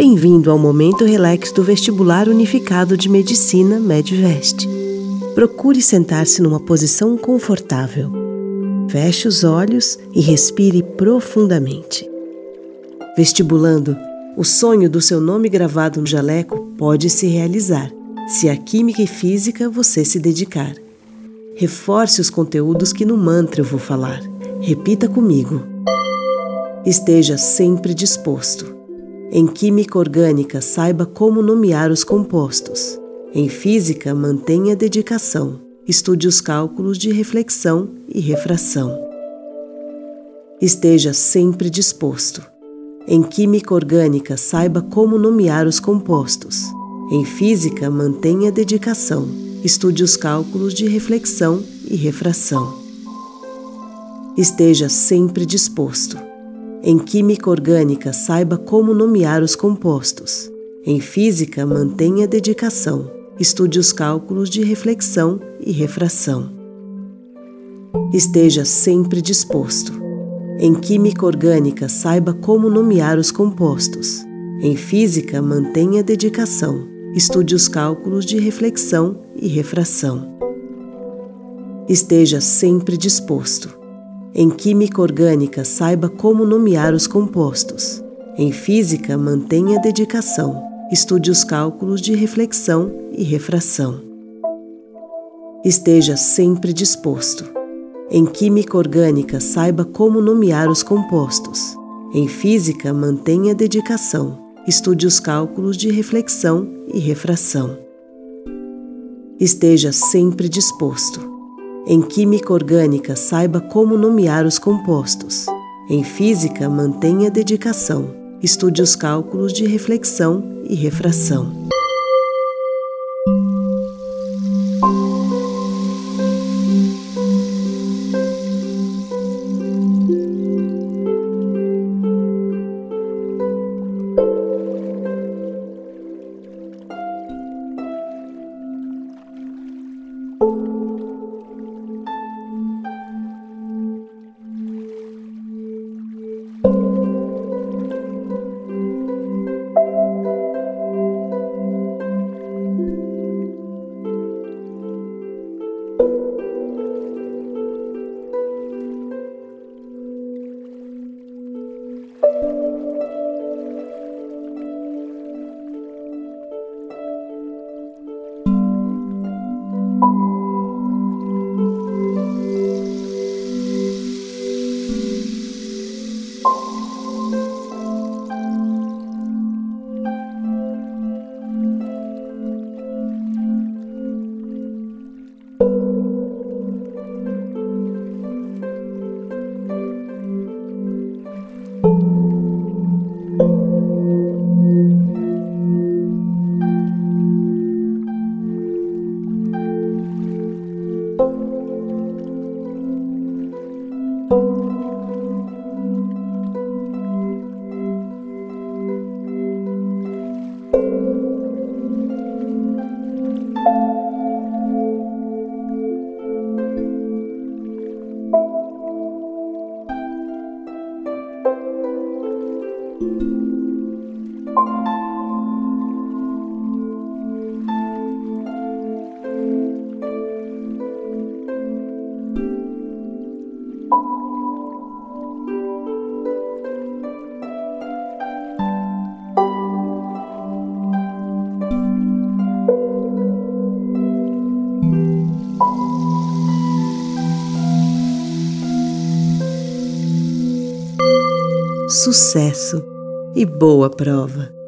Bem-vindo ao Momento Relax do Vestibular Unificado de Medicina Medvest. Procure sentar-se numa posição confortável. Feche os olhos e respire profundamente. Vestibulando, o sonho do seu nome gravado no jaleco pode se realizar se a química e física você se dedicar. Reforce os conteúdos que no mantra eu vou falar. Repita comigo. Esteja sempre disposto. Em química orgânica, saiba como nomear os compostos. Em física, mantenha dedicação. Estude os cálculos de reflexão e refração. Esteja sempre disposto. Em química orgânica, saiba como nomear os compostos. Em física, mantenha dedicação. Estude os cálculos de reflexão e refração. Esteja sempre disposto. Em química orgânica, saiba como nomear os compostos. Em física, mantenha dedicação. Estude os cálculos de reflexão e refração. Esteja sempre disposto. Em química orgânica, saiba como nomear os compostos. Em física, mantenha dedicação. Estude os cálculos de reflexão e refração. Esteja sempre disposto. Em química orgânica, saiba como nomear os compostos. Em física, mantenha dedicação. Estude os cálculos de reflexão e refração. Esteja sempre disposto. Em química orgânica, saiba como nomear os compostos. Em física, mantenha dedicação. Estude os cálculos de reflexão e refração. Esteja sempre disposto. Em química orgânica, saiba como nomear os compostos. Em física, mantenha dedicação. Estude os cálculos de reflexão e refração. Sucesso e boa prova!